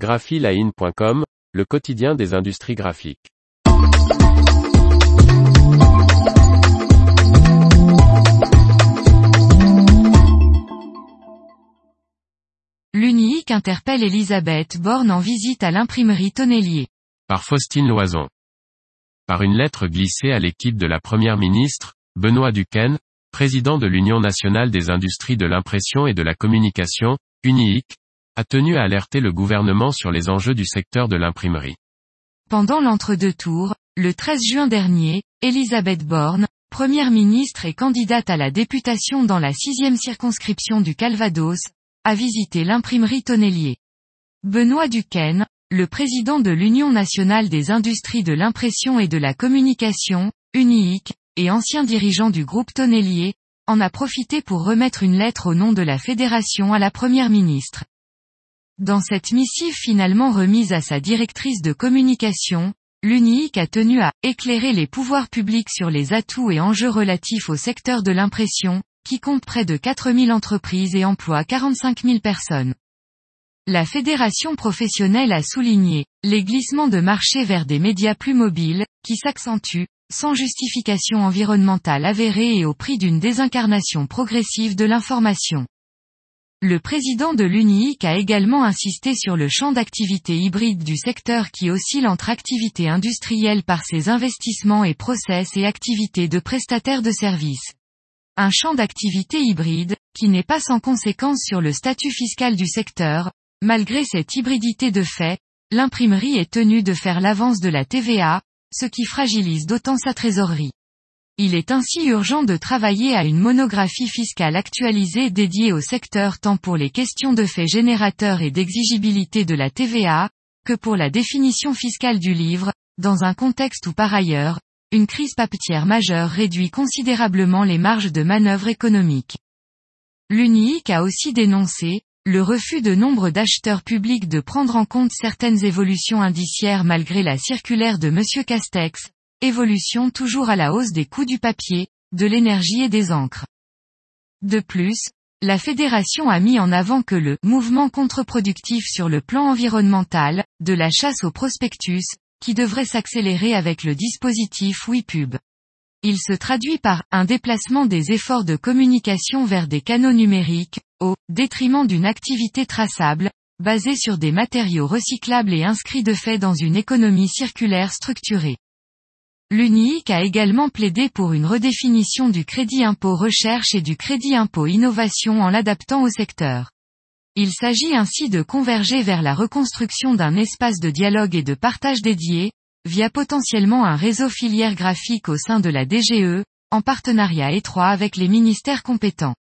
graphiline.com, le quotidien des industries graphiques. L'UNIIC interpelle Elisabeth Borne en visite à l'imprimerie Tonnelier. Par Faustine Loison. Par une lettre glissée à l'équipe de la Première ministre, Benoît Duquesne, président de l'Union nationale des industries de l'impression et de la communication, UNIIC, a tenu à alerter le gouvernement sur les enjeux du secteur de l'imprimerie. Pendant l'entre-deux tours, le 13 juin dernier, Elisabeth Borne, première ministre et candidate à la députation dans la sixième circonscription du Calvados, a visité l'imprimerie Tonnelier. Benoît Duquesne, le président de l'Union nationale des industries de l'impression et de la communication, UNIIC, et ancien dirigeant du groupe Tonnelier, en a profité pour remettre une lettre au nom de la fédération à la première ministre. Dans cette missive finalement remise à sa directrice de communication, l'UNIIC a tenu à éclairer les pouvoirs publics sur les atouts et enjeux relatifs au secteur de l'impression, qui compte près de 4000 entreprises et emploie 45 000 personnes. La fédération professionnelle a souligné, les glissements de marché vers des médias plus mobiles, qui s'accentuent, sans justification environnementale avérée et au prix d'une désincarnation progressive de l'information. Le président de l'UNIIC a également insisté sur le champ d'activité hybride du secteur qui oscille entre activités industrielles par ses investissements et process et activités de prestataires de services. Un champ d'activité hybride, qui n'est pas sans conséquence sur le statut fiscal du secteur, malgré cette hybridité de fait, l'imprimerie est tenue de faire l'avance de la TVA, ce qui fragilise d'autant sa trésorerie. Il est ainsi urgent de travailler à une monographie fiscale actualisée dédiée au secteur tant pour les questions de faits générateurs et d'exigibilité de la TVA, que pour la définition fiscale du livre, dans un contexte où par ailleurs, une crise papetière majeure réduit considérablement les marges de manœuvre économiques. L'UNIIC a aussi dénoncé, le refus de nombre d'acheteurs publics de prendre en compte certaines évolutions indiciaires malgré la circulaire de M. Castex, Évolution toujours à la hausse des coûts du papier, de l'énergie et des encres. De plus, la fédération a mis en avant que le mouvement contre-productif sur le plan environnemental, de la chasse au prospectus, qui devrait s'accélérer avec le dispositif WePub. Il se traduit par un déplacement des efforts de communication vers des canaux numériques, au détriment d'une activité traçable, basée sur des matériaux recyclables et inscrits de fait dans une économie circulaire structurée. L'UNIIC a également plaidé pour une redéfinition du crédit impôt recherche et du crédit impôt innovation en l'adaptant au secteur. Il s'agit ainsi de converger vers la reconstruction d'un espace de dialogue et de partage dédié, via potentiellement un réseau filière graphique au sein de la DGE, en partenariat étroit avec les ministères compétents.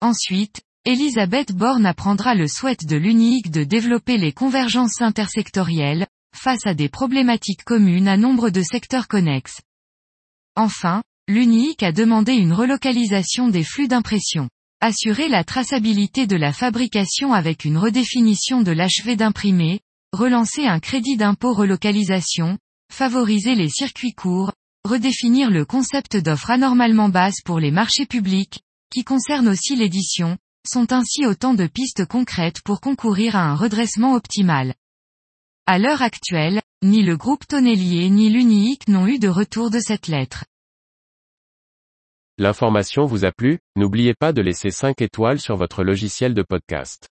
Ensuite, Elisabeth Borne apprendra le souhait de l'UNIIC de développer les convergences intersectorielles, face à des problématiques communes à nombre de secteurs connexes. Enfin, l'UNIIC a demandé une relocalisation des flux d'impression. Assurer la traçabilité de la fabrication avec une redéfinition de l'achevé d'imprimer, relancer un crédit d'impôt relocalisation, favoriser les circuits courts, redéfinir le concept d'offre anormalement basse pour les marchés publics, qui concerne aussi l'édition, sont ainsi autant de pistes concrètes pour concourir à un redressement optimal. À l'heure actuelle, ni le groupe Tonnelier ni l'UNIIC n'ont eu de retour de cette lettre. L'information vous a plu, n'oubliez pas de laisser 5 étoiles sur votre logiciel de podcast.